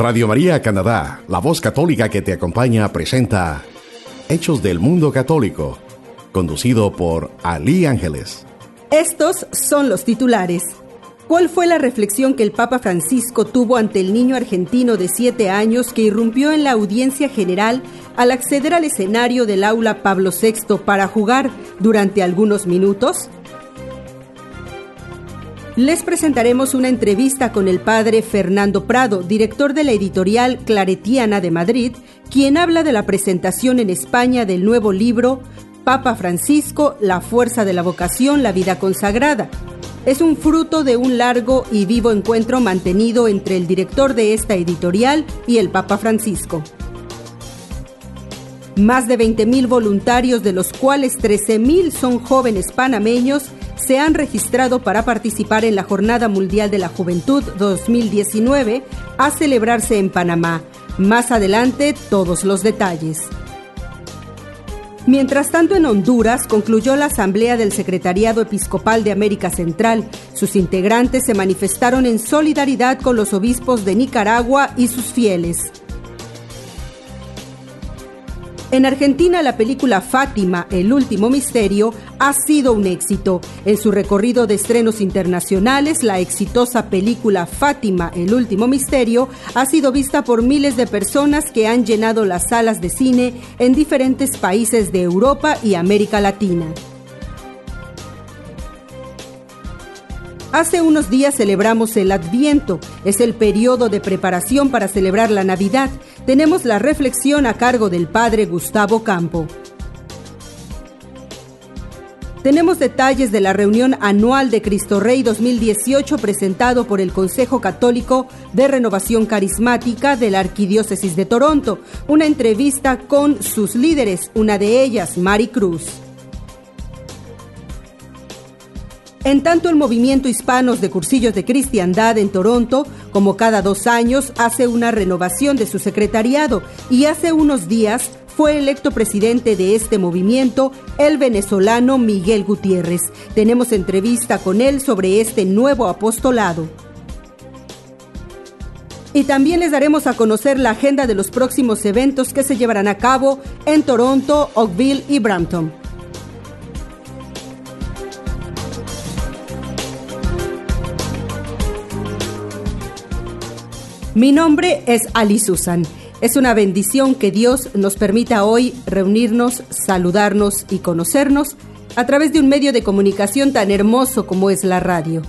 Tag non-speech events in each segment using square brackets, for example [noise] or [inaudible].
Radio María Canadá, la voz católica que te acompaña, presenta Hechos del Mundo Católico, conducido por Ali Ángeles. Estos son los titulares. ¿Cuál fue la reflexión que el Papa Francisco tuvo ante el niño argentino de 7 años que irrumpió en la audiencia general al acceder al escenario del aula Pablo VI para jugar durante algunos minutos? Les presentaremos una entrevista con el padre Fernando Prado, director de la editorial Claretiana de Madrid, quien habla de la presentación en España del nuevo libro Papa Francisco, La fuerza de la vocación, la vida consagrada. Es un fruto de un largo y vivo encuentro mantenido entre el director de esta editorial y el Papa Francisco. Más de 20.000 voluntarios, de los cuales 13.000 son jóvenes panameños, se han registrado para participar en la Jornada Mundial de la Juventud 2019 a celebrarse en Panamá. Más adelante, todos los detalles. Mientras tanto, en Honduras concluyó la Asamblea del Secretariado Episcopal de América Central. Sus integrantes se manifestaron en solidaridad con los obispos de Nicaragua y sus fieles. En Argentina, la película Fátima, El último misterio, ha sido un éxito. En su recorrido de estrenos internacionales, la exitosa película Fátima, El último misterio, ha sido vista por miles de personas que han llenado las salas de cine en diferentes países de Europa y América Latina. Hace unos días celebramos el Adviento, es el periodo de preparación para celebrar la Navidad. Tenemos la reflexión a cargo del Padre Gustavo Campo. Tenemos detalles de la reunión anual de Cristo Rey 2018 presentado por el Consejo Católico de Renovación Carismática de la Arquidiócesis de Toronto, una entrevista con sus líderes, una de ellas, Mari Cruz. En tanto, el movimiento Hispanos de Cursillos de Cristiandad en Toronto, como cada dos años, hace una renovación de su secretariado y hace unos días fue electo presidente de este movimiento el venezolano Miguel Gutiérrez. Tenemos entrevista con él sobre este nuevo apostolado. Y también les daremos a conocer la agenda de los próximos eventos que se llevarán a cabo en Toronto, Oakville y Brampton. Mi nombre es Ali Susan. Es una bendición que Dios nos permita hoy reunirnos, saludarnos y conocernos a través de un medio de comunicación tan hermoso como es la radio.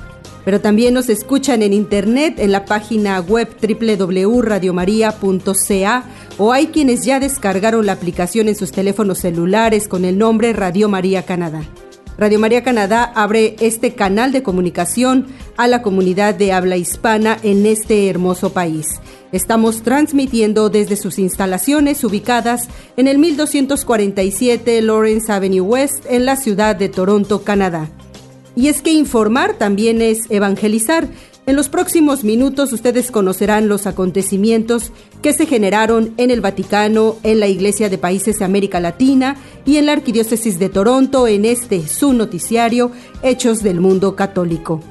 Pero también nos escuchan en internet en la página web www.radiomaria.ca o hay quienes ya descargaron la aplicación en sus teléfonos celulares con el nombre Radio María Canadá. Radio María Canadá abre este canal de comunicación a la comunidad de habla hispana en este hermoso país. Estamos transmitiendo desde sus instalaciones ubicadas en el 1247 Lawrence Avenue West en la ciudad de Toronto, Canadá. Y es que informar también es evangelizar. En los próximos minutos ustedes conocerán los acontecimientos que se generaron en el Vaticano, en la Iglesia de Países de América Latina y en la Arquidiócesis de Toronto en este su noticiario Hechos del Mundo Católico.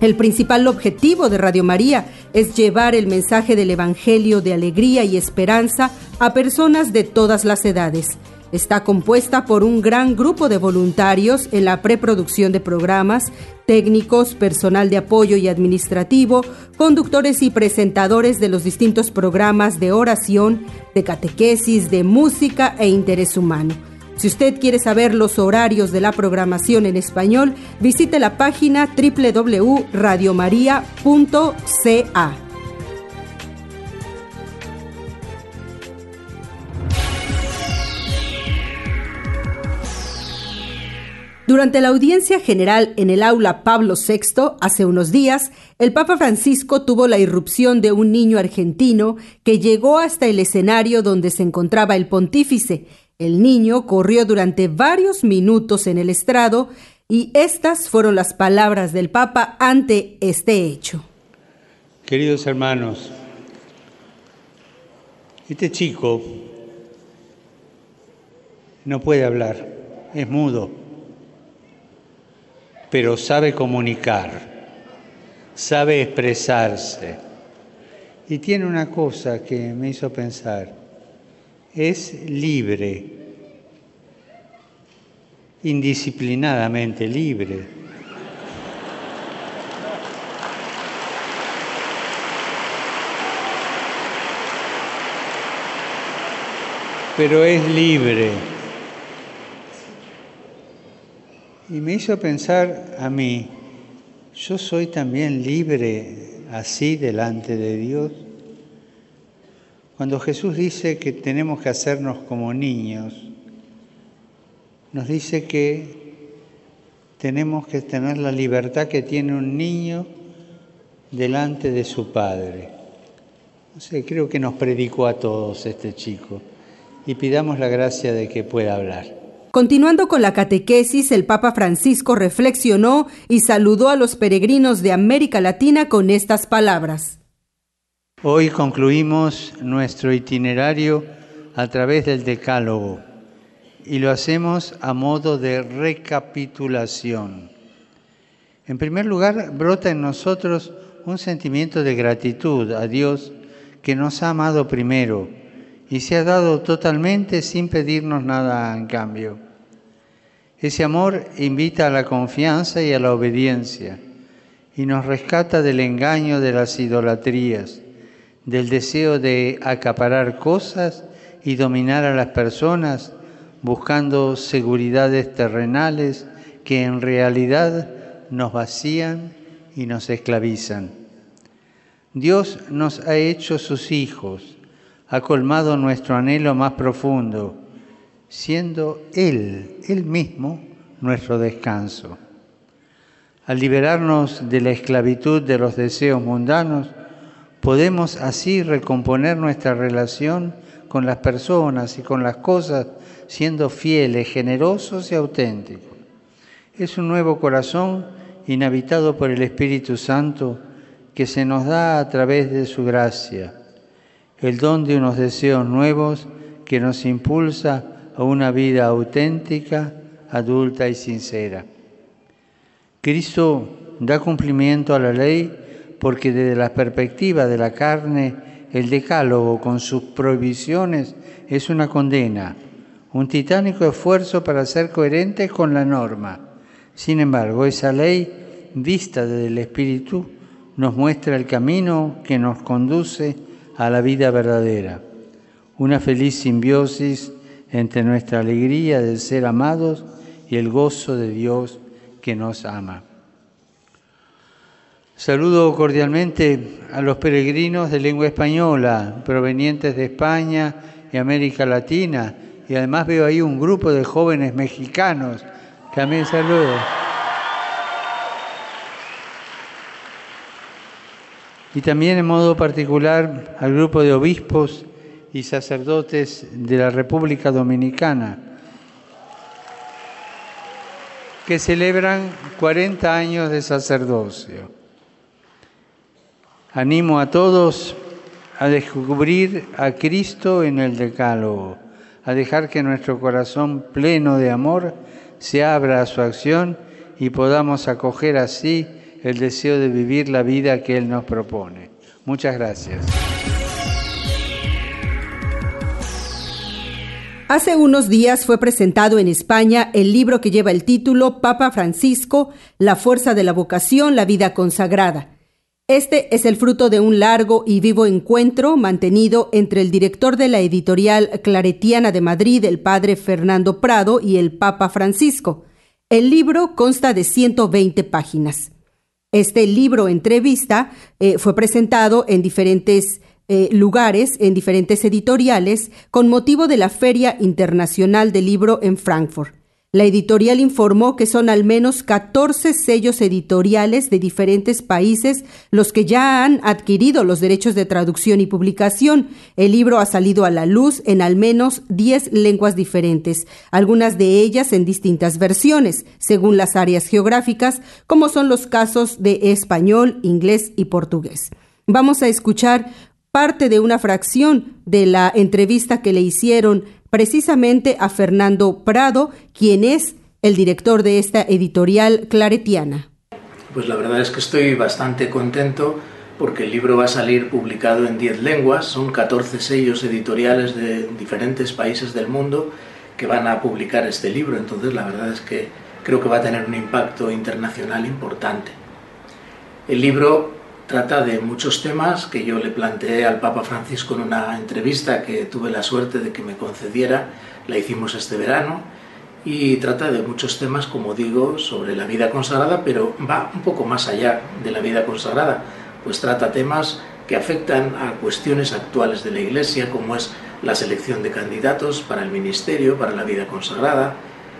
El principal objetivo de Radio María es llevar el mensaje del Evangelio de alegría y esperanza a personas de todas las edades Está compuesta por un gran grupo de voluntarios en la preproducción de programas, técnicos, personal de apoyo y administrativo, conductores y presentadores de los distintos programas de oración, de catequesis, de música e interés humano. Si usted quiere saber los horarios de la programación en español, visite la página www.radiomaria.ca. Durante la audiencia general en el aula Pablo VI hace unos días, el Papa Francisco tuvo la irrupción de un niño argentino que llegó hasta el escenario donde se encontraba el pontífice. El niño corrió durante varios minutos en el estrado y estas fueron las palabras del Papa ante este hecho. Queridos hermanos, este chico no puede hablar, es mudo pero sabe comunicar, sabe expresarse Y tiene una cosa que me hizo pensar. Es libre, indisciplinadamente libre. Pero es libre. Y me hizo pensar a mí, ¿yo soy también libre así delante de Dios? Cuando Jesús dice que tenemos que hacernos como niños, nos dice que tenemos que tener la libertad que tiene un niño delante de su padre. No sé, creo que nos predicó a todos este chico y pidamos la gracia de que pueda hablar. Continuando con la catequesis, el Papa Francisco reflexionó y saludó a los peregrinos de América Latina con estas palabras. Hoy concluimos nuestro itinerario a través del Decálogo y lo hacemos a modo de recapitulación. En primer lugar, brota en nosotros un sentimiento de gratitud a Dios que nos ha amado primero y se ha dado totalmente sin pedirnos nada en cambio. Ese amor invita a la confianza y a la obediencia y nos rescata del engaño de las idolatrías, del deseo de acaparar cosas y dominar a las personas buscando seguridades terrenales que en realidad nos vacían y nos esclavizan. Dios nos ha hecho sus hijos, ha colmado nuestro anhelo más profundo siendo Él, Él mismo, nuestro descanso. Al liberarnos de la esclavitud de los deseos mundanos, podemos así recomponer nuestra relación con las personas y con las cosas, siendo fieles, generosos y auténticos. Es un nuevo corazón inhabitado por el Espíritu Santo que se nos da a través de su gracia, el don de unos deseos nuevos que nos impulsa a una vida auténtica, adulta y sincera. Cristo da cumplimiento a la ley porque desde la perspectiva de la carne, el decálogo con sus prohibiciones es una condena, un titánico esfuerzo para ser coherentes con la norma. Sin embargo, esa ley, vista desde el Espíritu, nos muestra el camino que nos conduce a la vida verdadera, una feliz simbiosis entre nuestra alegría de ser amados y el gozo de Dios que nos ama. Saludo cordialmente a los peregrinos de lengua española provenientes de España y América Latina y además veo ahí un grupo de jóvenes mexicanos. También saludo. Y también en modo particular al grupo de obispos y sacerdotes de la República Dominicana, que celebran 40 años de sacerdocio. Animo a todos a descubrir a Cristo en el Decálogo, a dejar que nuestro corazón pleno de amor se abra a su acción y podamos acoger así el deseo de vivir la vida que Él nos propone. Muchas gracias. Hace unos días fue presentado en España el libro que lleva el título Papa Francisco, La fuerza de la vocación, la vida consagrada. Este es el fruto de un largo y vivo encuentro mantenido entre el director de la editorial Claretiana de Madrid, el padre Fernando Prado, y el Papa Francisco. El libro consta de 120 páginas. Este libro entrevista eh, fue presentado en diferentes eh, lugares en diferentes editoriales con motivo de la Feria Internacional del Libro en Frankfurt. La editorial informó que son al menos 14 sellos editoriales de diferentes países los que ya han adquirido los derechos de traducción y publicación. El libro ha salido a la luz en al menos 10 lenguas diferentes, algunas de ellas en distintas versiones, según las áreas geográficas, como son los casos de español, inglés y portugués. Vamos a escuchar parte de una fracción de la entrevista que le hicieron precisamente a Fernando Prado, quien es el director de esta editorial claretiana. Pues la verdad es que estoy bastante contento porque el libro va a salir publicado en 10 lenguas, son 14 sellos editoriales de diferentes países del mundo que van a publicar este libro, entonces la verdad es que creo que va a tener un impacto internacional importante. El libro trata de muchos temas que yo le planteé al Papa Francisco en una entrevista que tuve la suerte de que me concediera, la hicimos este verano, y trata de muchos temas, como digo, sobre la vida consagrada, pero va un poco más allá de la vida consagrada, pues trata temas que afectan a cuestiones actuales de la Iglesia, como es la selección de candidatos para el ministerio, para la vida consagrada,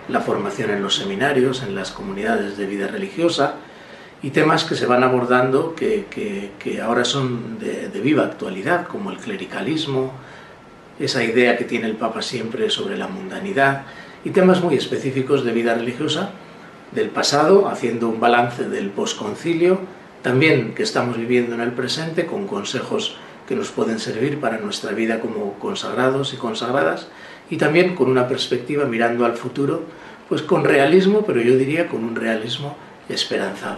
la formación en los seminarios, en las comunidades de vida religiosa, y temas que se van abordando que, ahora son de, de, viva actualidad, como el clericalismo, esa idea que tiene el Papa siempre sobre la mundanidad, y temas muy específicos de vida religiosa del pasado, haciendo un balance del posconcilio, también que estamos viviendo en el presente, con consejos que nos pueden servir para nuestra vida como consagrados y consagradas, y también con una perspectiva mirando al futuro, pues con realismo, pero yo diría con un realismo esperanzado.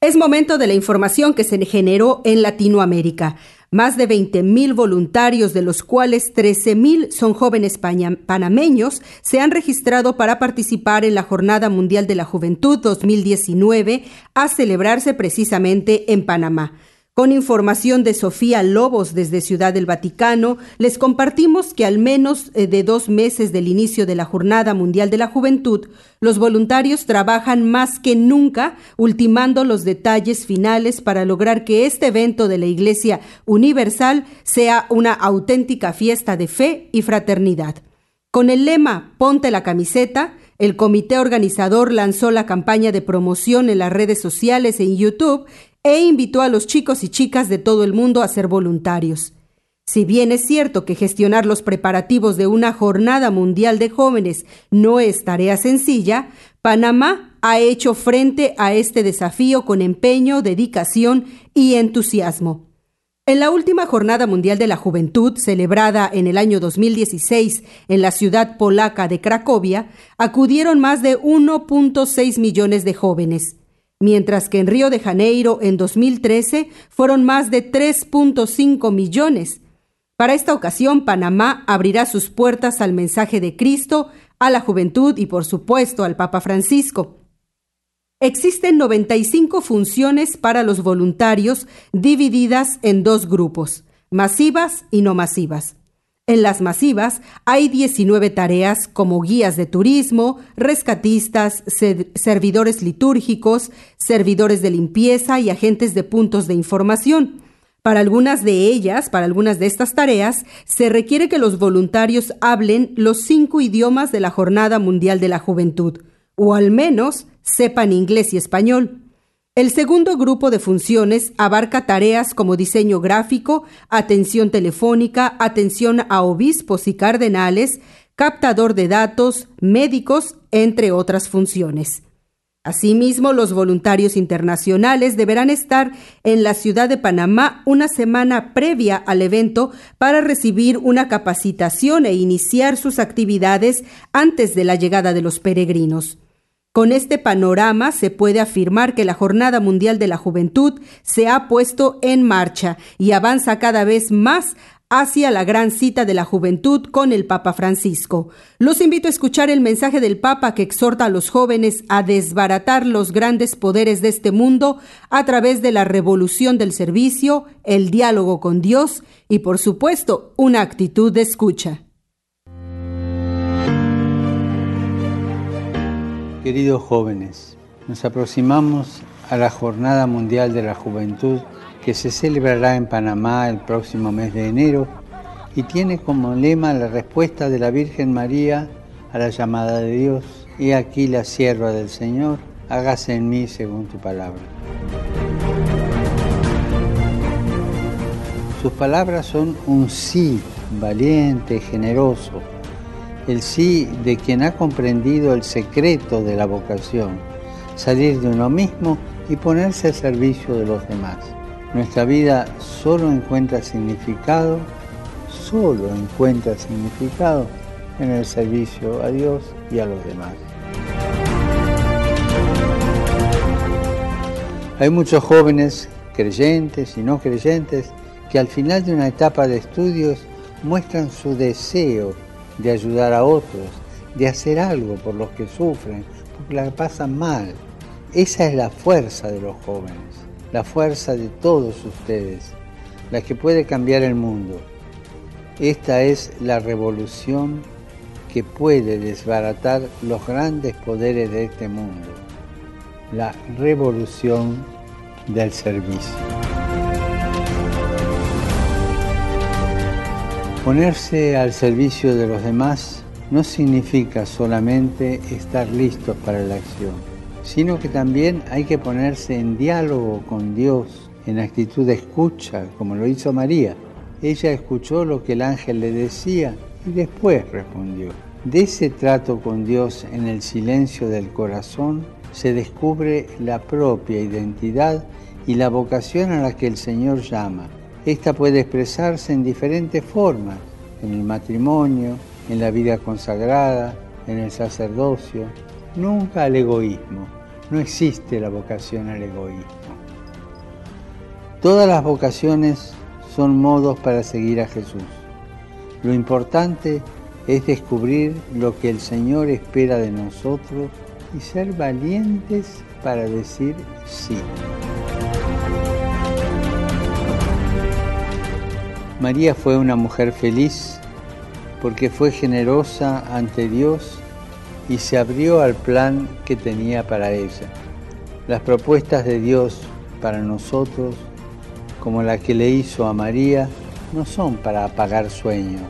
Es momento de la información que se generó en Latinoamérica. Más de 20.000 voluntarios, de los cuales 13.000 son jóvenes panameños, se han registrado para participar en la Jornada Mundial de la Juventud 2019 a celebrarse precisamente en Panamá. Con información de Sofía Lobos desde Ciudad del Vaticano, les compartimos que al menos eh, de dos meses del inicio de la Jornada Mundial de la Juventud, los voluntarios trabajan más que nunca, ultimando los detalles finales para lograr que este evento de la Iglesia Universal sea una auténtica fiesta de fe y fraternidad. Con el lema Ponte la camiseta, el comité organizador lanzó la campaña de promoción en las redes sociales e en YouTube e invitó a los chicos y chicas de todo el mundo a ser voluntarios. Si bien es cierto que gestionar los preparativos de una jornada mundial de jóvenes no es tarea sencilla, Panamá ha hecho frente a este desafío con empeño, dedicación y entusiasmo. En la última Jornada Mundial de la Juventud, celebrada en el año 2016 en la ciudad polaca de Cracovia, acudieron más de 1.6 millones de jóvenes mientras que en Río de Janeiro en 2013 fueron más de 3.5 millones. Para esta ocasión, Panamá abrirá sus puertas al mensaje de Cristo, a la juventud y por supuesto al Papa Francisco. Existen 95 funciones para los voluntarios divididas en dos grupos, masivas y no masivas. En las masivas hay 19 tareas como guías de turismo, rescatistas, servidores litúrgicos, servidores de limpieza y agentes de puntos de información. Para algunas de ellas, para algunas de estas tareas, se requiere que los voluntarios hablen los cinco idiomas de la Jornada Mundial de la Juventud, o al menos sepan inglés y español. El segundo grupo de funciones abarca tareas como diseño gráfico, atención telefónica, atención a obispos y cardenales, captador de datos, médicos, entre otras funciones. Asimismo, los voluntarios internacionales deberán estar en la ciudad de Panamá una semana previa al evento para recibir una capacitación e iniciar sus actividades antes de la llegada de los peregrinos. Con este panorama se puede afirmar que la Jornada Mundial de la Juventud se ha puesto en marcha y avanza cada vez más hacia la gran cita de la juventud con el Papa Francisco. Los invito a escuchar el mensaje del Papa que exhorta a los jóvenes a desbaratar los grandes poderes de este mundo a través de la revolución del servicio, el diálogo con Dios y, por supuesto, una actitud de escucha. Queridos jóvenes, nos aproximamos a la Jornada Mundial de la Juventud que se celebrará en Panamá el próximo mes de enero y tiene como lema la respuesta de la Virgen María a la llamada de Dios. Y aquí la sierva del Señor, hágase en mí según tu palabra. Sus palabras son un sí valiente, generoso, el sí de quien ha comprendido el secreto de la vocación, salir de uno mismo y ponerse al servicio de los demás. Nuestra vida solo encuentra significado, solo encuentra significado en el servicio a Dios y a los demás. Hay muchos jóvenes, creyentes y no creyentes, que al final de una etapa de estudios muestran su deseo de ayudar a otros, de hacer algo por los que sufren, porque la pasan mal. Esa es la fuerza de los jóvenes, la fuerza de todos ustedes, la que puede cambiar el mundo. Esta es la revolución que puede desbaratar los grandes poderes de este mundo la revolución del servicio. Ponerse al servicio de los demás no significa solamente estar listos para la acción, sino que también hay que ponerse en diálogo con Dios, en actitud de escucha, como lo hizo María. Ella escuchó lo que el ángel le decía y después respondió. De ese trato con Dios en el silencio del corazón se descubre la propia identidad y la vocación a la que el Señor llama. Esta puede expresarse en diferentes formas, en el matrimonio, en la vida consagrada, en el sacerdocio, nunca al egoísmo. No existe la vocación al egoísmo. Todas las vocaciones son modos para seguir a Jesús. Lo importante es descubrir lo que el Señor espera de nosotros y ser valientes para decir sí. María fue una mujer feliz porque fue generosa ante Dios y se abrió al plan que tenía para ella. Las propuestas de Dios para nosotros, como la que le hizo a María, no son para apagar sueños,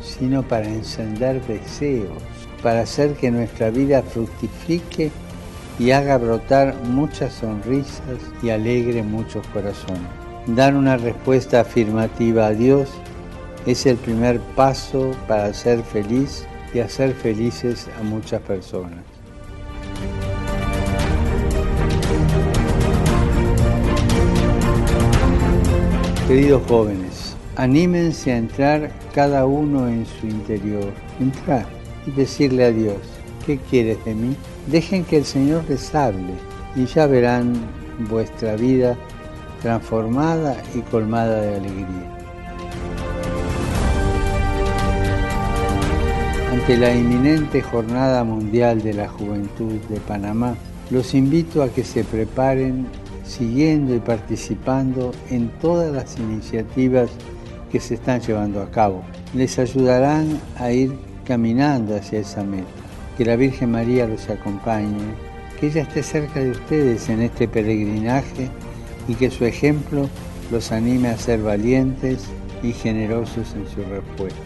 sino para encender deseos para hacer que nuestra vida fructifique y haga brotar muchas sonrisas y alegre muchos corazones. Dar una respuesta afirmativa a Dios es el primer paso para ser feliz y hacer felices a muchas personas. Queridos jóvenes, anímense a entrar cada uno en su interior. Entrar y decirle a Dios, ¿qué quieres de mí? Dejen que el Señor les hable y ya verán vuestra vida transformada y colmada de alegría. Ante la inminente Jornada Mundial de la Juventud de Panamá, los invito a que se preparen siguiendo y participando en todas las iniciativas que se están llevando a cabo. Les ayudarán a ir caminando hacia esa meta. Que la Virgen María los acompañe, que ella esté cerca de ustedes en este peregrinaje y que su ejemplo los anime a ser valientes y generosos en su respuesta.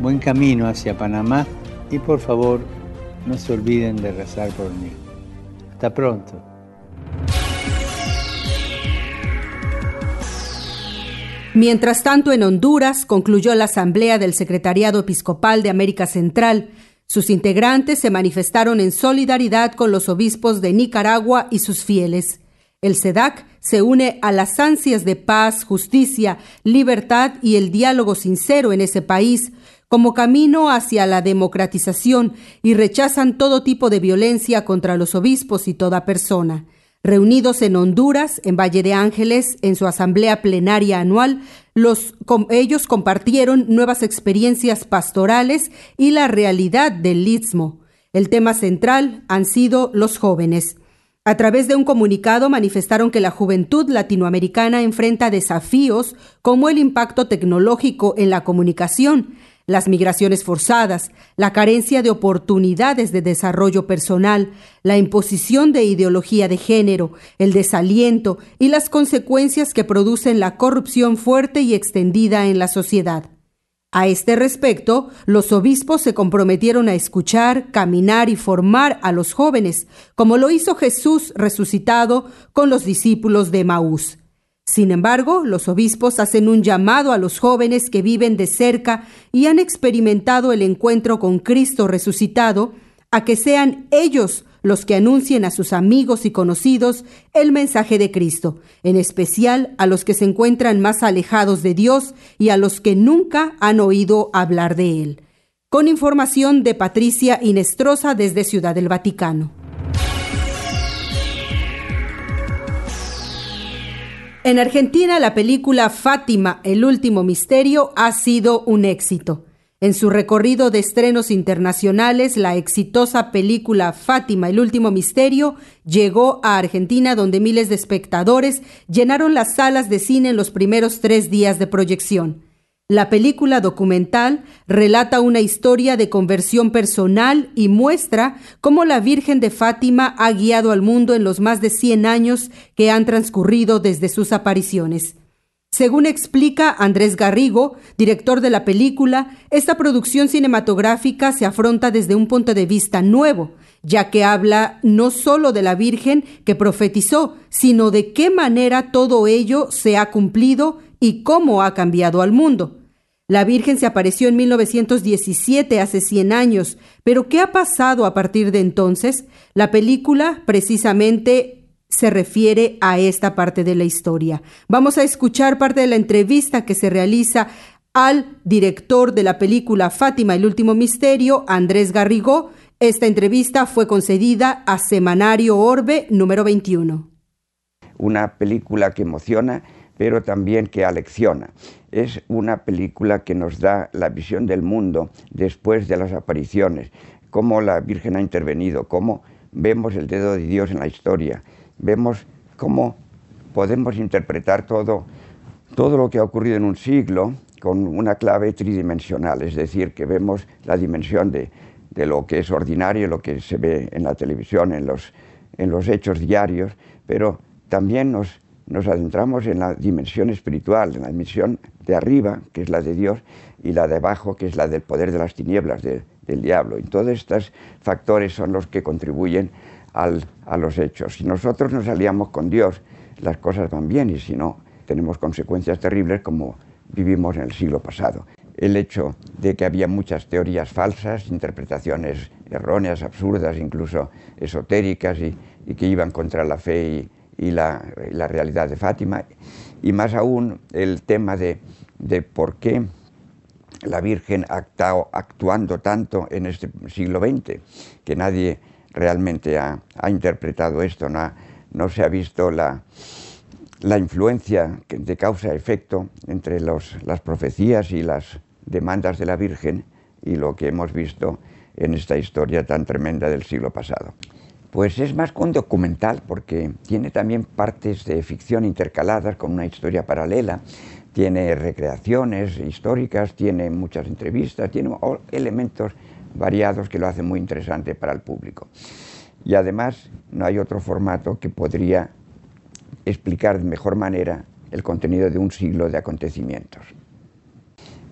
Buen camino hacia Panamá y por favor no se olviden de rezar por mí. Hasta pronto. Mientras tanto, en Honduras concluyó la asamblea del Secretariado Episcopal de América Central. Sus integrantes se manifestaron en solidaridad con los obispos de Nicaragua y sus fieles. El SEDAC se une a las ansias de paz, justicia, libertad y el diálogo sincero en ese país como camino hacia la democratización y rechazan todo tipo de violencia contra los obispos y toda persona. Reunidos en Honduras, en Valle de Ángeles, en su asamblea plenaria anual, los, ellos compartieron nuevas experiencias pastorales y la realidad del istmo. El tema central han sido los jóvenes. A través de un comunicado manifestaron que la juventud latinoamericana enfrenta desafíos como el impacto tecnológico en la comunicación, las migraciones forzadas, la carencia de oportunidades de desarrollo personal, la imposición de ideología de género, el desaliento y las consecuencias que producen la corrupción fuerte y extendida en la sociedad. A este respecto, los obispos se comprometieron a escuchar, caminar y formar a los jóvenes, como lo hizo Jesús resucitado con los discípulos de Maús. Sin embargo, los obispos hacen un llamado a los jóvenes que viven de cerca y han experimentado el encuentro con Cristo resucitado, a que sean ellos los que anuncien a sus amigos y conocidos el mensaje de Cristo, en especial a los que se encuentran más alejados de Dios y a los que nunca han oído hablar de Él. Con información de Patricia Inestrosa desde Ciudad del Vaticano. En Argentina, la película Fátima, el último misterio, ha sido un éxito. En su recorrido de estrenos internacionales, la exitosa película Fátima, el último misterio, llegó a Argentina donde miles de espectadores llenaron las salas de cine en los primeros tres días de proyección. La película documental relata una historia de conversión personal y muestra cómo la Virgen de Fátima ha guiado al mundo en los más de 100 años que han transcurrido desde sus apariciones. Según explica Andrés Garrigo, director de la película, esta producción cinematográfica se afronta desde un punto de vista nuevo, ya que habla no solo de la Virgen que profetizó, sino de qué manera todo ello se ha cumplido y cómo ha cambiado al mundo. La Virgen se apareció en 1917, hace 100 años, pero ¿qué ha pasado a partir de entonces? La película precisamente se refiere a esta parte de la historia. Vamos a escuchar parte de la entrevista que se realiza al director de la película Fátima, el último misterio, Andrés Garrigó. Esta entrevista fue concedida a Semanario Orbe número 21. Una película que emociona, pero también que alecciona. Es una película que nos da la visión del mundo después de las apariciones, cómo la Virgen ha intervenido, cómo vemos el dedo de Dios en la historia, vemos cómo podemos interpretar todo, todo lo que ha ocurrido en un siglo con una clave tridimensional, es decir, que vemos la dimensión de, de lo que es ordinario, lo que se ve en la televisión, en los, en los hechos diarios, pero también nos, nos adentramos en la dimensión espiritual, en la dimensión de arriba, que es la de Dios, y la de abajo, que es la del poder de las tinieblas, del diablo. Y todos estos factores son los que contribuyen a los hechos. Si nosotros nos aliamos con Dios, las cosas van bien y si no, tenemos consecuencias terribles como vivimos en el siglo pasado. El hecho de que había muchas teorías falsas, interpretaciones erróneas, absurdas, incluso esotéricas y, que iban contra la fe y, la, realidad de Fátima. Y más aún el tema de, por qué la Virgen ha actuando tanto en este siglo XX, que nadie realmente ha, interpretado esto, no, se ha visto la, influencia de causa-efecto entre las profecías y las demandas de la Virgen y lo que hemos visto en esta historia tan tremenda del siglo pasado. Pues es más que un documental porque tiene también partes de ficción intercaladas con una historia paralela, tiene recreaciones históricas, tiene muchas entrevistas, tiene elementos variados que lo hacen muy interesante para el público. Y además no hay otro formato que podría explicar de mejor manera el contenido de un siglo de acontecimientos.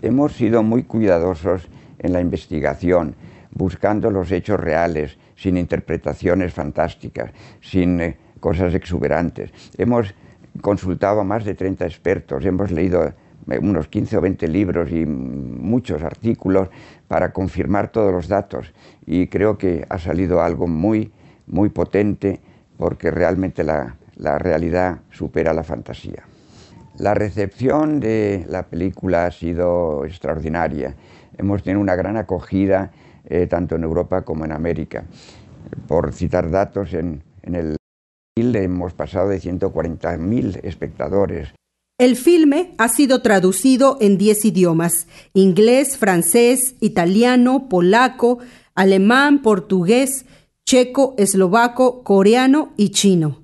Hemos sido muy cuidadosos en la investigación, buscando los hechos reales, sin interpretaciones fantásticas, sin eh, cosas exuberantes. Hemos consultado a más de 30 expertos, hemos leído unos 15 o 20 libros y muchos artículos para confirmar todos los datos y creo que ha salido algo muy, muy potente porque realmente la, realidad supera la fantasía. La recepción de la película ha sido extraordinaria. Hemos tenido una gran acogida eh, tanto en Europa como en América. Por citar datos, en, en el hemos pasado de 140.000 espectadores. El filme ha sido traducido en 10 idiomas, inglés, francés, italiano, polaco, alemán, portugués, checo, eslovaco, coreano y chino.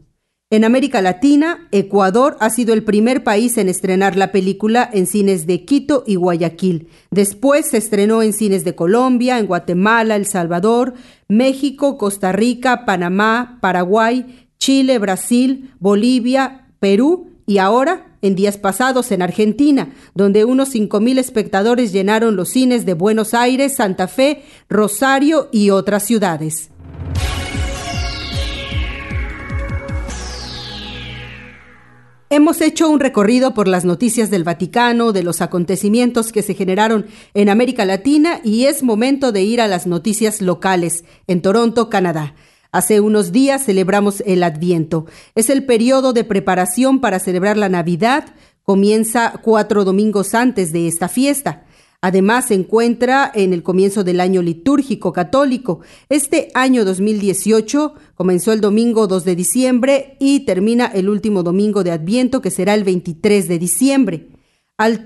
En América Latina, Ecuador ha sido el primer país en estrenar la película en cines de Quito y Guayaquil. Después se estrenó en cines de Colombia, en Guatemala, El Salvador, México, Costa Rica, Panamá, Paraguay, Chile, Brasil, Bolivia, Perú y ahora en días pasados en Argentina, donde unos 5.000 espectadores llenaron los cines de Buenos Aires, Santa Fe, Rosario y otras ciudades. Hemos hecho un recorrido por las noticias del Vaticano, de los acontecimientos que se generaron en América Latina y es momento de ir a las noticias locales en Toronto, Canadá. Hace unos días celebramos el Adviento. Es el periodo de preparación para celebrar la Navidad. Comienza cuatro domingos antes de esta fiesta. Además, se encuentra en el comienzo del año litúrgico católico. Este año 2018 comenzó el domingo 2 de diciembre y termina el último domingo de Adviento, que será el 23 de diciembre. el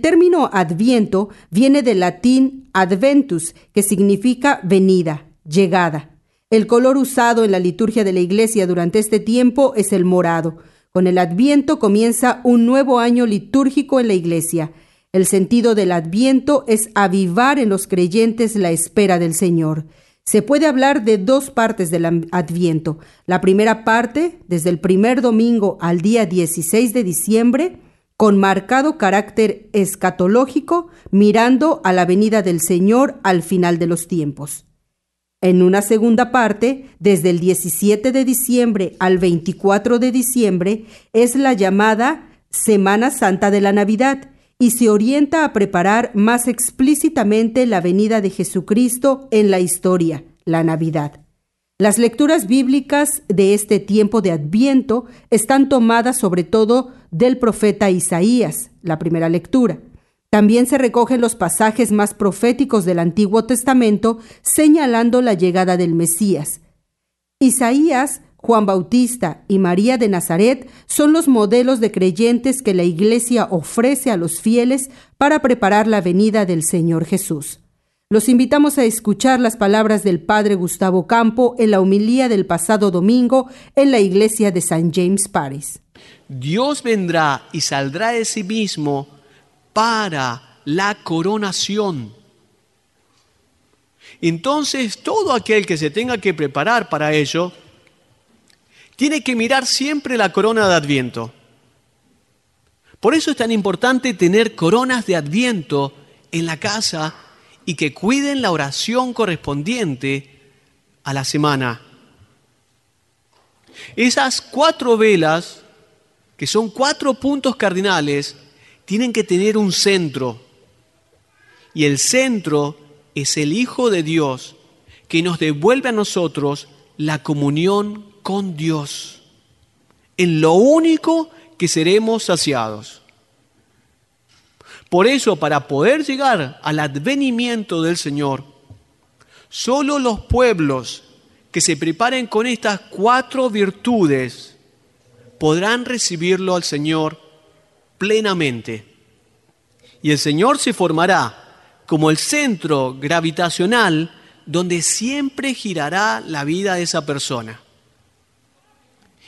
término Adviento viene del latín adventus, que significa venida, llegada. El color usado en la liturgia de la Iglesia durante este tiempo es el morado. Con el Adviento comienza un nuevo año litúrgico en la Iglesia. El sentido del adviento es avivar en los creyentes la espera del Señor. Se puede hablar de dos partes del adviento. La primera parte, desde el primer domingo al día 16 de diciembre, con marcado carácter escatológico, mirando a la venida del Señor al final de los tiempos. En una segunda parte, desde el 17 de diciembre al 24 de diciembre, es la llamada Semana Santa de la Navidad, y se orienta a preparar más explícitamente la venida de Jesucristo en la historia, la Navidad. Las lecturas bíblicas de este tiempo de Adviento están tomadas sobre todo del profeta Isaías, la primera lectura. También se recogen los pasajes más proféticos del Antiguo Testamento señalando la llegada del Mesías. Isaías Juan Bautista y María de Nazaret son los modelos de creyentes que la Iglesia ofrece a los fieles para preparar la venida del Señor Jesús. Los invitamos a escuchar las palabras del Padre Gustavo Campo en la humilía del pasado domingo en la iglesia de St. James Paris. Dios vendrá y saldrá de sí mismo para la coronación. Entonces todo aquel que se tenga que preparar para ello, tiene que mirar siempre la corona de Adviento. Por eso es tan importante tener coronas de Adviento en la casa y que cuiden la oración correspondiente a la semana. Esas cuatro velas, que son cuatro puntos cardinales, tienen que tener un centro. Y el centro es el Hijo de Dios que nos devuelve a nosotros la comunión con Dios, en lo único que seremos saciados. Por eso, para poder llegar al advenimiento del Señor, solo los pueblos que se preparen con estas cuatro virtudes podrán recibirlo al Señor plenamente. Y el Señor se formará como el centro gravitacional donde siempre girará la vida de esa persona.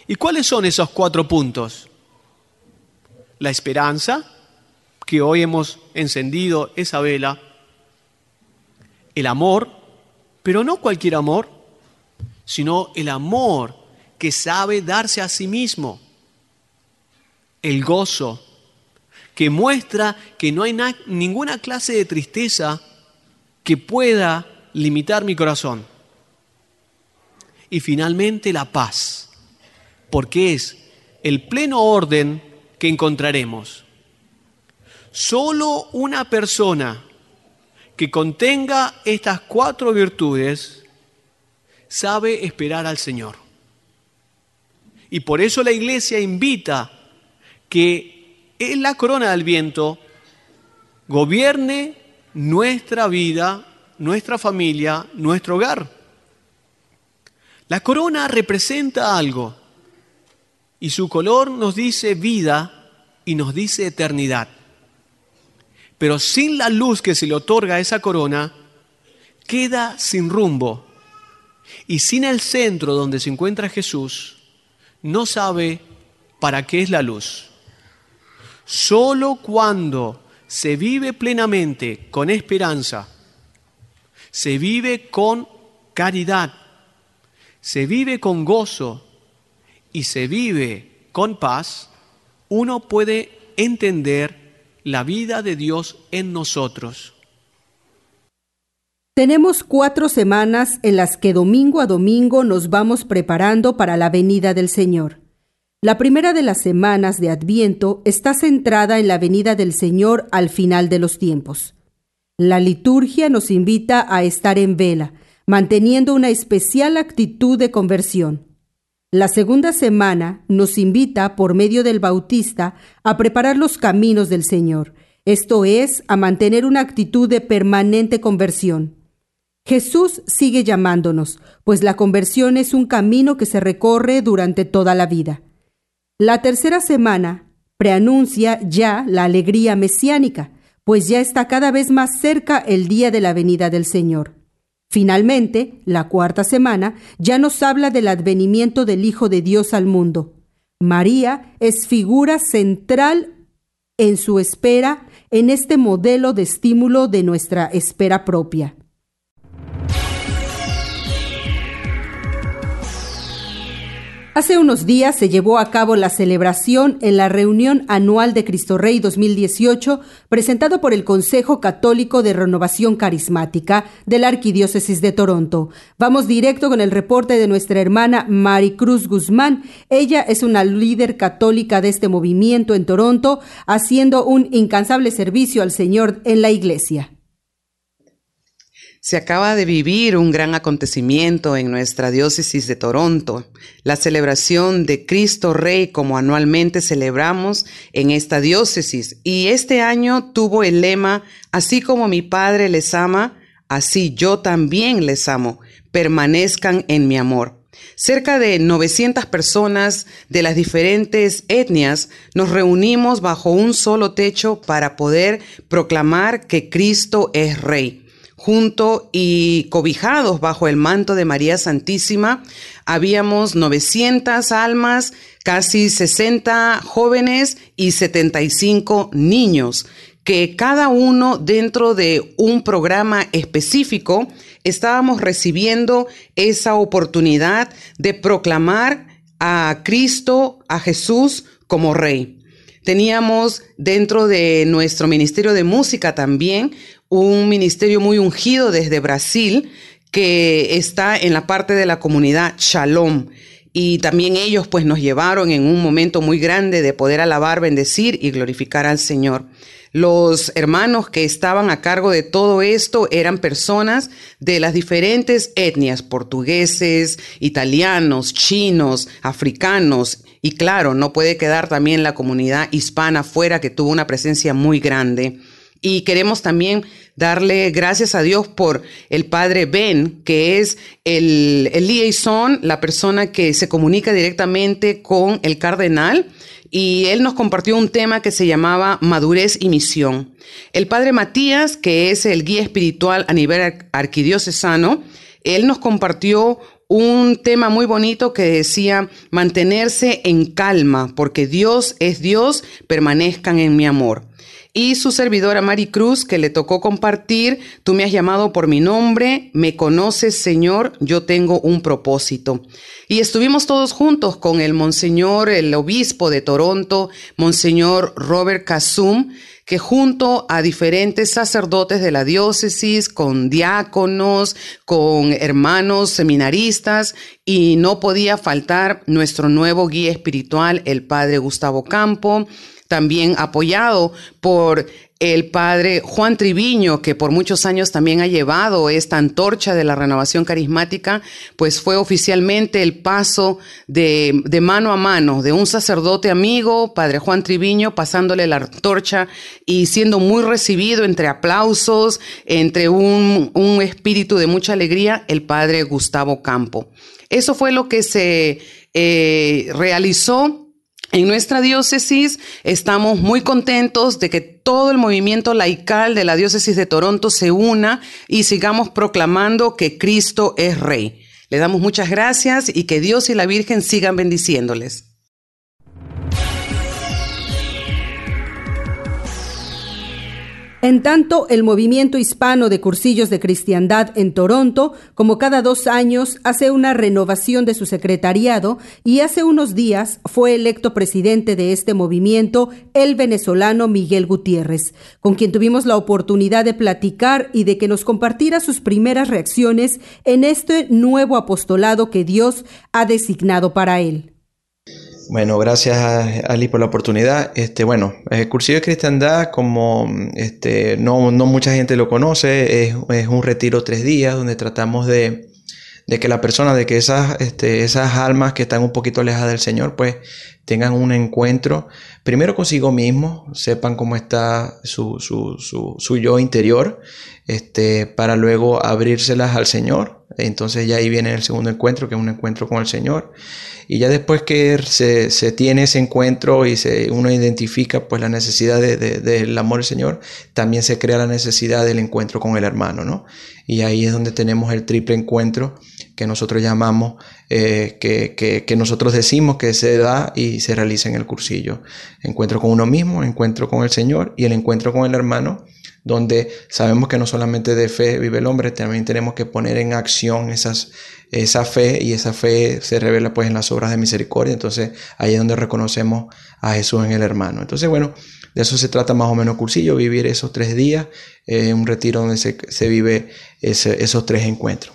¿Y cuáles son esos cuatro puntos? La esperanza, que hoy hemos encendido esa vela, el amor, pero no cualquier amor, sino el amor que sabe darse a sí mismo, el gozo, que muestra que no hay ninguna clase de tristeza que pueda limitar mi corazón. Y finalmente la paz porque es el pleno orden que encontraremos. Solo una persona que contenga estas cuatro virtudes sabe esperar al Señor. Y por eso la iglesia invita que en la corona del viento gobierne nuestra vida, nuestra familia, nuestro hogar. La corona representa algo y su color nos dice vida y nos dice eternidad. Pero sin la luz que se le otorga a esa corona, queda sin rumbo. Y sin el centro donde se encuentra Jesús, no sabe para qué es la luz. Solo cuando se vive plenamente con esperanza, se vive con caridad, se vive con gozo, y se vive con paz, uno puede entender la vida de Dios en nosotros. Tenemos cuatro semanas en las que domingo a domingo nos vamos preparando para la venida del Señor. La primera de las semanas de Adviento está centrada en la venida del Señor al final de los tiempos. La liturgia nos invita a estar en vela, manteniendo una especial actitud de conversión. La segunda semana nos invita, por medio del Bautista, a preparar los caminos del Señor, esto es, a mantener una actitud de permanente conversión. Jesús sigue llamándonos, pues la conversión es un camino que se recorre durante toda la vida. La tercera semana preanuncia ya la alegría mesiánica, pues ya está cada vez más cerca el día de la venida del Señor. Finalmente, la cuarta semana ya nos habla del advenimiento del Hijo de Dios al mundo. María es figura central en su espera, en este modelo de estímulo de nuestra espera propia. Hace unos días se llevó a cabo la celebración en la reunión anual de Cristo Rey 2018, presentado por el Consejo Católico de Renovación Carismática de la Arquidiócesis de Toronto. Vamos directo con el reporte de nuestra hermana Maricruz Guzmán. Ella es una líder católica de este movimiento en Toronto, haciendo un incansable servicio al Señor en la iglesia. Se acaba de vivir un gran acontecimiento en nuestra diócesis de Toronto, la celebración de Cristo Rey como anualmente celebramos en esta diócesis. Y este año tuvo el lema, así como mi Padre les ama, así yo también les amo, permanezcan en mi amor. Cerca de 900 personas de las diferentes etnias nos reunimos bajo un solo techo para poder proclamar que Cristo es Rey junto y cobijados bajo el manto de María Santísima. Habíamos 900 almas, casi 60 jóvenes y 75 niños, que cada uno dentro de un programa específico estábamos recibiendo esa oportunidad de proclamar a Cristo, a Jesús como Rey. Teníamos dentro de nuestro Ministerio de Música también un ministerio muy ungido desde Brasil que está en la parte de la comunidad Shalom. Y también ellos pues nos llevaron en un momento muy grande de poder alabar, bendecir y glorificar al Señor. Los hermanos que estaban a cargo de todo esto eran personas de las diferentes etnias, portugueses, italianos, chinos, africanos, y claro, no puede quedar también la comunidad hispana fuera que tuvo una presencia muy grande. Y queremos también darle gracias a Dios por el padre Ben, que es el, el liaison, la persona que se comunica directamente con el cardenal. Y él nos compartió un tema que se llamaba madurez y misión. El padre Matías, que es el guía espiritual a nivel arquidiocesano, él nos compartió un tema muy bonito que decía mantenerse en calma, porque Dios es Dios, permanezcan en mi amor y su servidora Mari Cruz, que le tocó compartir, tú me has llamado por mi nombre, me conoces Señor, yo tengo un propósito. Y estuvimos todos juntos con el Monseñor, el obispo de Toronto, Monseñor Robert Casum, que junto a diferentes sacerdotes de la diócesis, con diáconos, con hermanos seminaristas, y no podía faltar nuestro nuevo guía espiritual, el Padre Gustavo Campo, también apoyado por el padre Juan Triviño, que por muchos años también ha llevado esta antorcha de la renovación carismática, pues fue oficialmente el paso de, de, mano a mano de un sacerdote amigo, padre Juan Triviño, pasándole la antorcha y siendo muy recibido entre aplausos, entre un, un espíritu de mucha alegría, el padre Gustavo Campo. Eso fue lo que se eh, realizó en nuestra diócesis estamos muy contentos de que todo el movimiento laical de la diócesis de Toronto se una y sigamos proclamando que Cristo es Rey. Le damos muchas gracias y que Dios y la Virgen sigan bendiciéndoles. En tanto, el movimiento hispano de cursillos de cristiandad en Toronto, como cada dos años, hace una renovación de su secretariado y hace unos días fue electo presidente de este movimiento el venezolano Miguel Gutiérrez, con quien tuvimos la oportunidad de platicar y de que nos compartiera sus primeras reacciones en este nuevo apostolado que Dios ha designado para él. Bueno, gracias a Ali por la oportunidad. Este, bueno, el cursillo de cristiandad, como este, no, no mucha gente lo conoce, es, es, un retiro tres días donde tratamos de, de que la persona, de que esas, este, esas almas que están un poquito alejadas del Señor, pues tengan un encuentro primero consigo mismo, sepan cómo está su, su, su, su yo interior, este, para luego abrírselas al Señor. Entonces ya ahí viene el segundo encuentro, que es un encuentro con el Señor. Y ya después que se, tiene ese encuentro y se, uno identifica pues la necesidad de, de, del amor del Señor, también se crea la necesidad del encuentro con el hermano, ¿no? Y ahí es donde tenemos el triple encuentro que nosotros llamamos, eh, que, que, nosotros decimos que se da y se realiza en el cursillo. Encuentro con uno mismo, encuentro con el Señor y el encuentro con el hermano, donde sabemos que no solamente de fe vive el hombre, también tenemos que poner en acción esas, esa fe y esa fe se revela pues en las obras de misericordia. Entonces ahí es donde reconocemos a Jesús en el hermano. Entonces bueno, de eso se trata más o menos cursillo, vivir esos tres días, eh, un retiro donde se, se vive esos tres encuentros.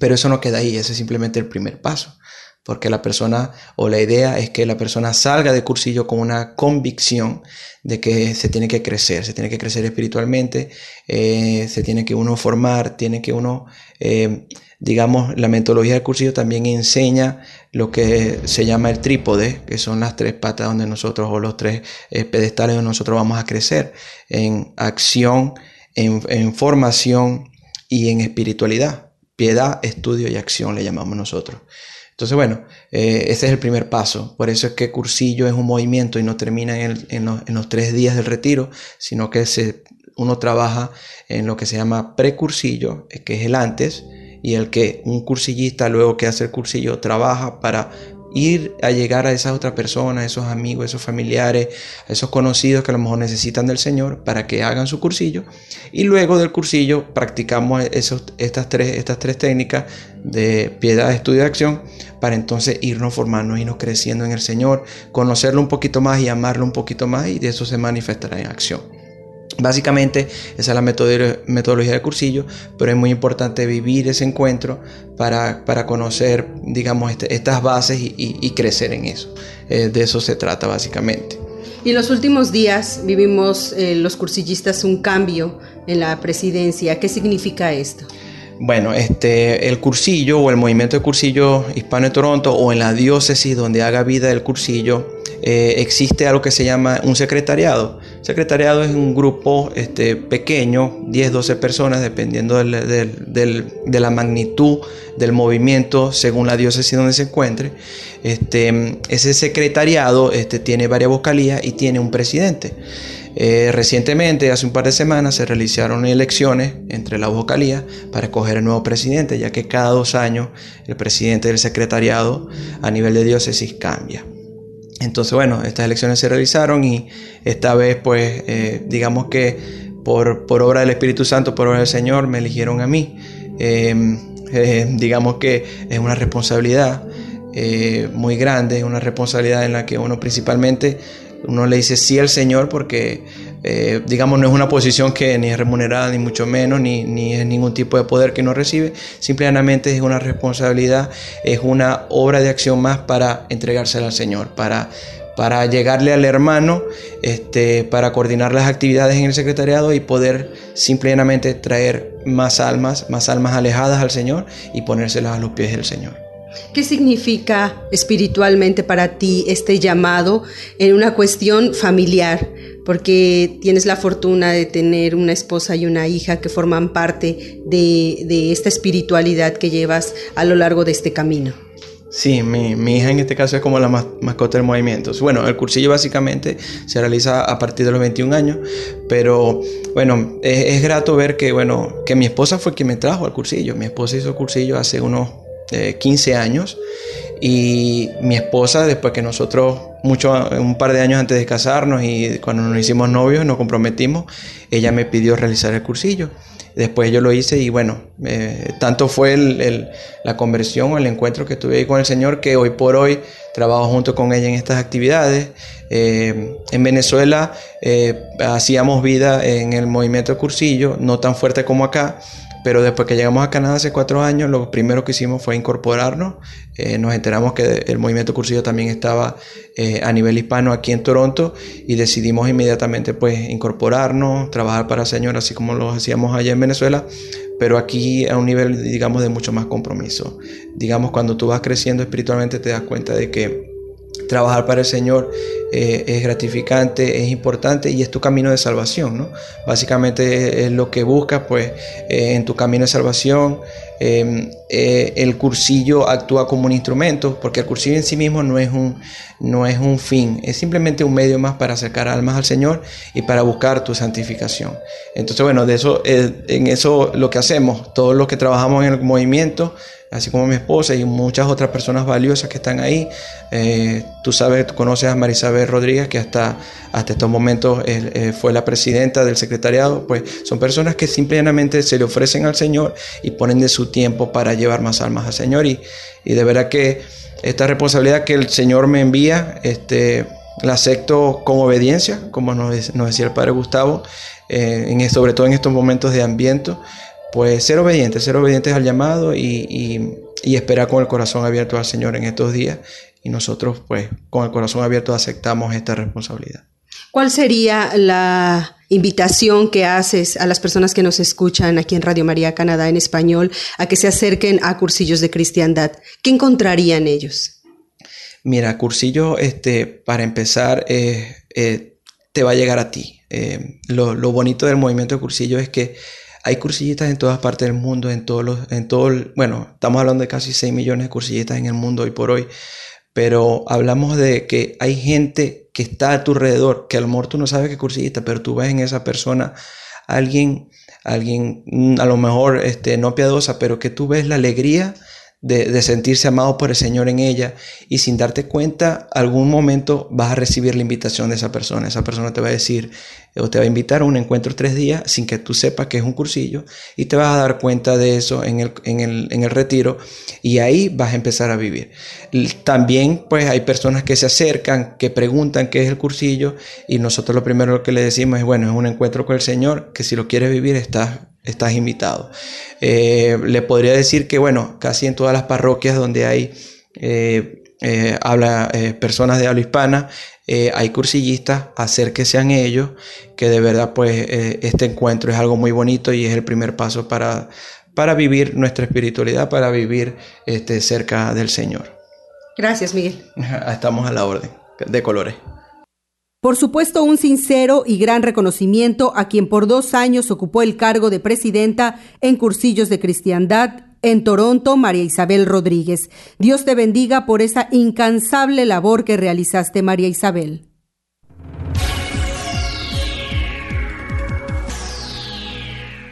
Pero eso no queda ahí, ese es simplemente el primer paso. Porque la persona o la idea es que la persona salga de cursillo con una convicción de que se tiene que crecer, se tiene que crecer espiritualmente, eh, se tiene que uno formar, tiene que uno, eh, digamos, la metodología del cursillo también enseña lo que se llama el trípode, que son las tres patas donde nosotros, o los tres eh, pedestales donde nosotros vamos a crecer, en acción, en, en formación y en espiritualidad. Piedad, estudio y acción le llamamos nosotros. Entonces, bueno, eh, ese es el primer paso. Por eso es que cursillo es un movimiento y no termina en, los, en los, tres días del retiro, sino que se, uno trabaja en lo que se llama precursillo, que es el antes, y el que un cursillista luego que hace el cursillo trabaja para ir a llegar a esas otras personas, esos amigos, esos familiares, esos conocidos que a lo mejor necesitan del Señor para que hagan su cursillo. Y luego del cursillo practicamos esos, estas, tres, estas tres técnicas de piedad, estudio y acción para entonces irnos formando, irnos creciendo en el Señor, conocerlo un poquito más y amarlo un poquito más y de eso se manifestará en acción. Básicamente esa es la metodología del cursillo, pero es muy importante vivir ese encuentro para, para conocer, digamos, este, estas bases y, y, y, crecer en eso. Eh, de eso se trata básicamente. Y en los últimos días vivimos eh, los cursillistas un cambio en la presidencia. ¿Qué significa esto? Bueno, este, el cursillo o el movimiento de cursillo hispano de Toronto o en la diócesis donde haga vida el cursillo, eh, existe algo que se llama un secretariado. Secretariado es un grupo este, pequeño, 10, 12 personas, dependiendo del, de la magnitud del movimiento según la diócesis donde se encuentre. Este, ese secretariado este, tiene varias vocalías y tiene un presidente. Eh, recientemente, hace un par de semanas, se realizaron elecciones entre la vocalía para escoger el nuevo presidente, ya que cada dos años el presidente del secretariado a nivel de diócesis cambia. Entonces, bueno, estas elecciones se realizaron y esta vez, pues, eh, digamos que por, obra del Espíritu Santo, por obra del Señor, me eligieron a mí. Eh, eh, digamos que es una responsabilidad eh, muy grande, es una responsabilidad en la que uno principalmente, uno le dice sí al Señor porque, eh, digamos, no es una posición que ni es remunerada, ni mucho menos, ni, ni es ningún tipo de poder que uno recibe, simplemente es una responsabilidad, es una obra de acción más para entregársela al Señor, para para llegarle al hermano, este, para coordinar las actividades en el secretariado y poder simplemente traer más almas, más almas alejadas al Señor y ponérselas a los pies del Señor. ¿Qué significa espiritualmente para ti este llamado en una cuestión familiar? Porque tienes la fortuna de tener una esposa y una hija que forman parte de, esta espiritualidad que llevas a lo largo de este camino. Sí, mi, hija en este caso es como la mas, mascota del movimiento. Bueno, el cursillo básicamente se realiza a partir de los 21 años, pero bueno, es, es, grato ver que, bueno, que mi esposa fue quien me trajo al cursillo. Mi esposa hizo cursillo hace unos eh, 15 años y mi esposa, después que nosotros, mucho, un par de años antes de casarnos y cuando nos hicimos novios, nos comprometimos, ella me pidió realizar el cursillo. Después yo lo hice y bueno, eh, tanto fue el, el, la conversión o el encuentro que tuve ahí con el Señor que hoy por hoy trabajo junto con ella en estas actividades. Eh, en Venezuela eh, hacíamos vida en el movimiento cursillo, no tan fuerte como acá, Pero después que llegamos a Canadá hace cuatro años, lo primero que hicimos fue incorporarnos. Eh, nos enteramos que el movimiento cursillo también estaba eh, a nivel hispano aquí en Toronto y decidimos inmediatamente pues incorporarnos, trabajar para Señor así como lo hacíamos allá en Venezuela, pero aquí a un nivel digamos de mucho más compromiso. Digamos cuando tú vas creciendo espiritualmente te das cuenta de que trabajar para el Señor eh, es gratificante, es importante y es tu camino de salvación, ¿no? Básicamente es lo que buscas, pues, eh, en tu camino de salvación. Em, eh, el cursillo actúa como un instrumento, porque el cursillo en sí mismo no es, un, no es un fin, es simplemente un medio más para acercar almas al Señor y para buscar tu santificación. Entonces, bueno, de eso, en eso lo que hacemos, todos los que trabajamos en el movimiento, así como mi esposa y muchas otras personas valiosas que están ahí. Eh, tú sabes, tú conoces a Marisabel Rodríguez, que hasta, hasta estos momentos eh, fue la presidenta del secretariado, pues son personas que simplemente se le ofrecen al Señor y ponen de su tiempo para llevar más almas al Señor. Y, y de verdad que esta responsabilidad que el Señor me envía, este, la acepto con obediencia, como nos, decía el Padre Gustavo, eh, sobre todo en estos momentos de ambiente pues ser obedientes, ser obedientes al llamado y, esperar con el corazón abierto al Señor en estos días. Y nosotros, pues, con el corazón abierto aceptamos esta responsabilidad. ¿Cuál sería la invitación que haces a las personas que nos escuchan aquí en Radio María Canadá en español a que se acerquen a cursillos de cristiandad? ¿Qué encontrarían ellos? Mira, cursillo, este, para empezar, eh, eh, te va a llegar a ti. Eh, lo, lo bonito del movimiento de cursillo es que hay cursillistas en todas partes del mundo, en todos los, en todo, bueno, estamos hablando de casi 6 millones de cursillistas en el mundo hoy por hoy, pero hablamos de que hay gente que está a tu alrededor, que a lo mejor tú no sabes que es cursillista, pero tú ves en esa persona alguien, alguien mm, a lo mejor este, no piadosa, pero que tú ves la alegría de, sentirse amado por el Señor en ella y sin darte cuenta, algún momento vas a recibir la invitación de esa persona. Esa persona te va a decir o te va a invitar a un encuentro tres días sin que tú sepas que es un cursillo y te vas a dar cuenta de eso en el, en el, en el retiro y ahí vas a empezar a vivir. También pues hay personas que se acercan, que preguntan qué es el cursillo y nosotros lo primero que le decimos es, bueno, es un encuentro con el Señor que si lo quieres vivir estás estás invitado. Eh, le podría decir que, bueno, casi en todas las parroquias donde hay eh, eh, habla, personas de habla hispana, hay cursillistas, acérquese a ellos, que de verdad, pues, este encuentro es algo muy bonito y es el primer paso para, para vivir nuestra espiritualidad, para vivir este, cerca del Señor. Gracias, Miguel. [laughs] Estamos a la orden, de colores. Por supuesto, un sincero y gran reconocimiento a quien por dos años ocupó el cargo de presidenta en Cursillos de Cristiandad en Toronto, María Isabel Rodríguez. Dios te bendiga por esa incansable labor que realizaste, María Isabel.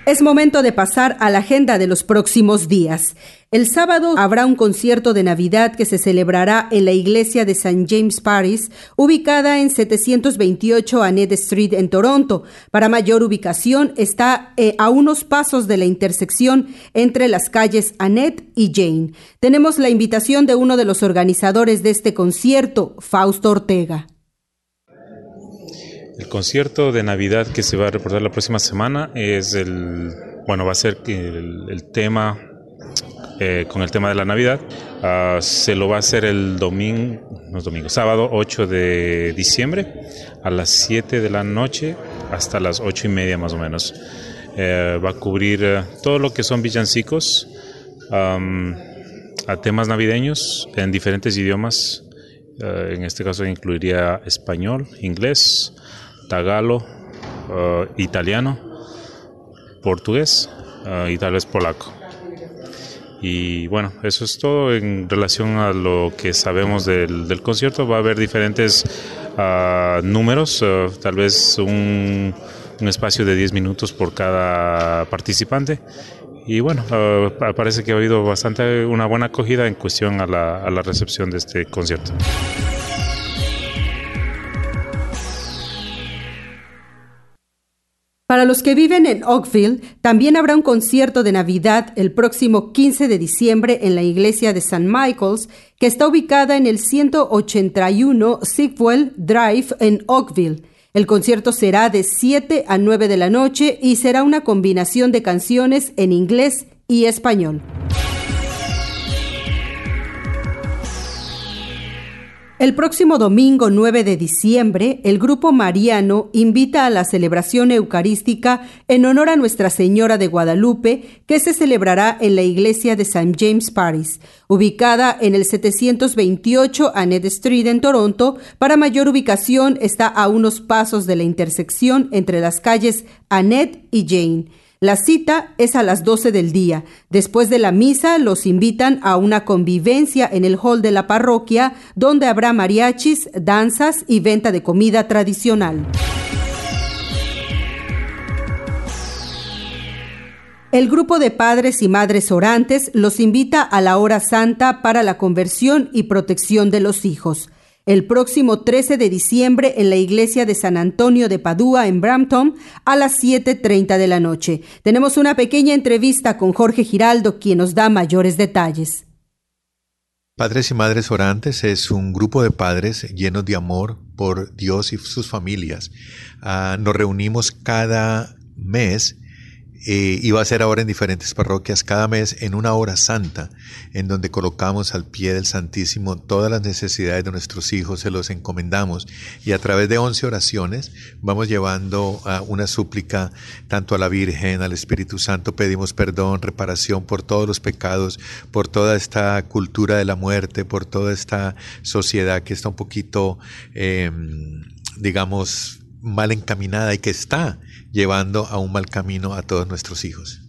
Es momento de pasar a la agenda de los próximos días. El sábado habrá un concierto de Navidad que se celebrará en la iglesia de St. James Paris, ubicada en 728 Annette Street en Toronto. Para mayor ubicación está eh, a unos pasos de la intersección entre las calles Annette y Jane. Tenemos la invitación de uno de los organizadores de este concierto, Fausto Ortega. El concierto de Navidad que se va a reportar la próxima semana es el, bueno, va a ser el, tema, eh, con el tema de la Navidad. Ah, se lo va a hacer el domingo, no es domingo, sábado 8 de diciembre a las 7 de la noche hasta las 8 y media más o menos. Eh, va a cubrir eh, todo lo que son villancicos a temas navideños en diferentes idiomas. en este caso incluiría español, inglés, tagalo, eh, italiano, portugués eh, y tal vez polaco. Y bueno, eso es todo en relación a lo que sabemos del, concierto. Va a haber diferentes ah, números, eh, tal vez un, espacio de 10 minutos por cada participante. Y bueno, parece que ha habido bastante una buena acogida en cuestión a la, a la recepción de este concierto. Para los que viven en Oakville, también habrá un concierto de Navidad el próximo 15 de diciembre en la iglesia de St. Michael's, que está ubicada en el 181 Sigwell Drive en Oakville. El concierto será de 7 a 9 de la noche y será una combinación de canciones en inglés y español. El próximo domingo 9 de diciembre, el Grupo Mariano invita a la celebración eucarística en honor a Nuestra Señora de Guadalupe, que se celebrará en la iglesia de St. James Paris, ubicada en el 728 Annette Street en Toronto. Para mayor ubicación está a unos pasos de la intersección entre las calles Annette y Jane. La cita es a las 12 del día. Después de la misa los invitan a una convivencia en el hall de la parroquia donde habrá mariachis, danzas y venta de comida tradicional. El grupo de padres y madres orantes los invita a la hora santa para la conversión y protección de los hijos el próximo 13 de diciembre en la iglesia de San Antonio de Padua en Brampton a las 7.30 de la noche. Tenemos una pequeña entrevista con Jorge Giraldo, quien nos da mayores detalles. Padres y Madres Orantes es un grupo de padres llenos de amor por Dios y sus familias. Ah, nos reunimos cada mes eh, y va a ser ahora en diferentes parroquias cada mes en una hora santa, en donde colocamos al pie del Santísimo todas las necesidades de nuestros hijos, se los encomendamos. Y a través de once oraciones vamos llevando una súplica tanto a la Virgen, al Espíritu Santo, pedimos perdón, reparación por todos los pecados, por toda esta cultura de la muerte, por toda esta sociedad que está un poquito, em, digamos, mal encaminada y que está llevando a un mal camino a todos nuestros hijos.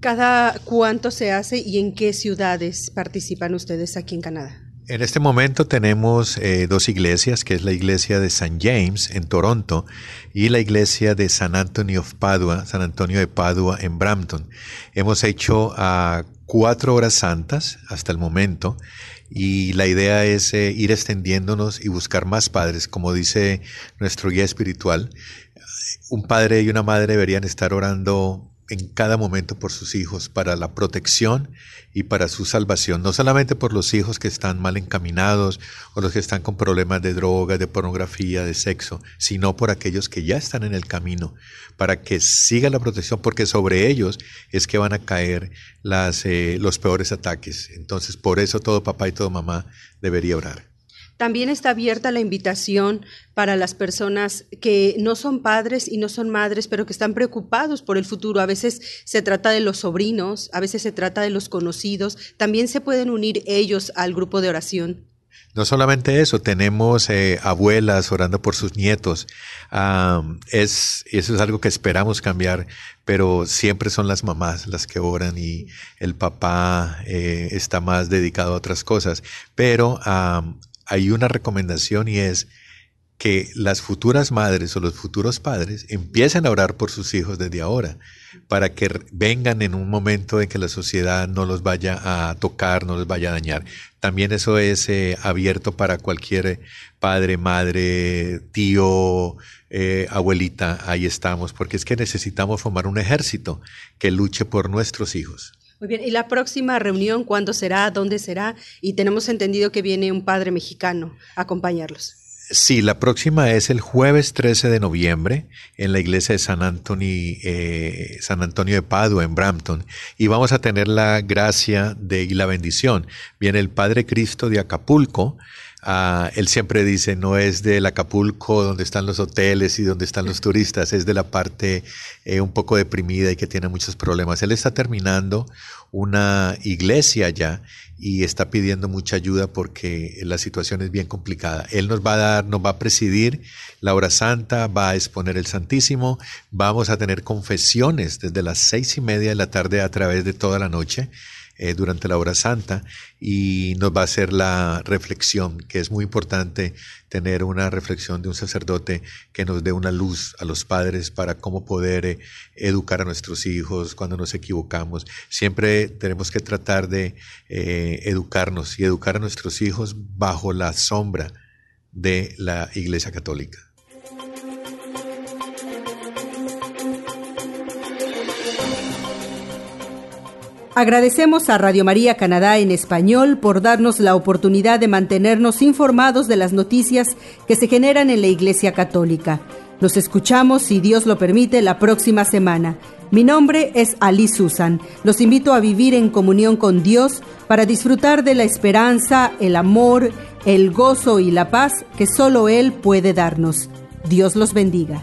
¿Cada cuánto se hace y en qué ciudades participan ustedes aquí en Canadá? En este momento tenemos eh, dos iglesias, que es la iglesia de St. James en Toronto y la iglesia de San Antonio of Padua, San Antonio de Padua en Brampton. Hemos hecho a cuatro horas santas hasta el momento y la idea es eh, ir extendiéndonos y buscar más padres, como dice nuestro guía espiritual. Un padre y una madre deberían estar orando en cada momento por sus hijos, para la protección y para su salvación, no solamente por los hijos que están mal encaminados o los que están con problemas de droga, de pornografía, de sexo, sino por aquellos que ya están en el camino, para que siga la protección, porque sobre ellos es que van a caer las, eh, los peores ataques. Entonces, por eso todo papá y todo mamá debería orar. También está abierta la invitación para las personas que no son padres y no son madres, pero que están preocupados por el futuro. A veces se trata de los sobrinos, a veces se trata de los conocidos. También se pueden unir ellos al grupo de oración. No solamente eso, tenemos eh, abuelas orando por sus nietos. es, eso es algo que esperamos cambiar, pero siempre son las mamás las que oran y el papá eh, está más dedicado a otras cosas. Pero hay una recomendación y es que las futuras madres o los futuros padres empiecen a orar por sus hijos desde ahora, para que vengan en un momento en que la sociedad no los vaya a tocar, no los vaya a dañar. También eso es eh, abierto para cualquier padre, madre, tío, eh, abuelita, ahí estamos, porque es que necesitamos formar un ejército que luche por nuestros hijos. Muy bien, ¿y la próxima reunión cuándo será? ¿Dónde será? Y tenemos entendido que viene un padre mexicano a acompañarlos. Sí, la próxima es el jueves 13 de noviembre en la iglesia de San Antonio, eh, San Antonio de Padua en Brampton y vamos a tener la gracia de, y la bendición. Viene el Padre Cristo de Acapulco, Ah, él siempre dice, no es del Acapulco donde están los hoteles y donde están los turistas, es de la parte eh, un poco deprimida y que tiene muchos problemas. Él está terminando una iglesia ya y está pidiendo mucha ayuda porque la situación es bien complicada. Él nos va a dar, nos va a presidir la hora santa, va a exponer el Santísimo, vamos a tener confesiones desde las seis y media de la tarde a través de toda la noche. Eh, durante la hora santa y nos va a hacer la reflexión, que es muy importante tener una reflexión de un sacerdote que nos dé una luz a los padres para cómo poder eh, educar a nuestros hijos cuando nos equivocamos. Siempre tenemos que tratar de eh, educarnos y educar a nuestros hijos bajo la sombra de la Iglesia Católica. Agradecemos a Radio María Canadá en español por darnos la oportunidad de mantenernos informados de las noticias que se generan en la Iglesia Católica. Nos escuchamos, si Dios lo permite, la próxima semana. Mi nombre es Ali Susan. Los invito a vivir en comunión con Dios para disfrutar de la esperanza, el amor, el gozo y la paz que solo Él puede darnos. Dios los bendiga.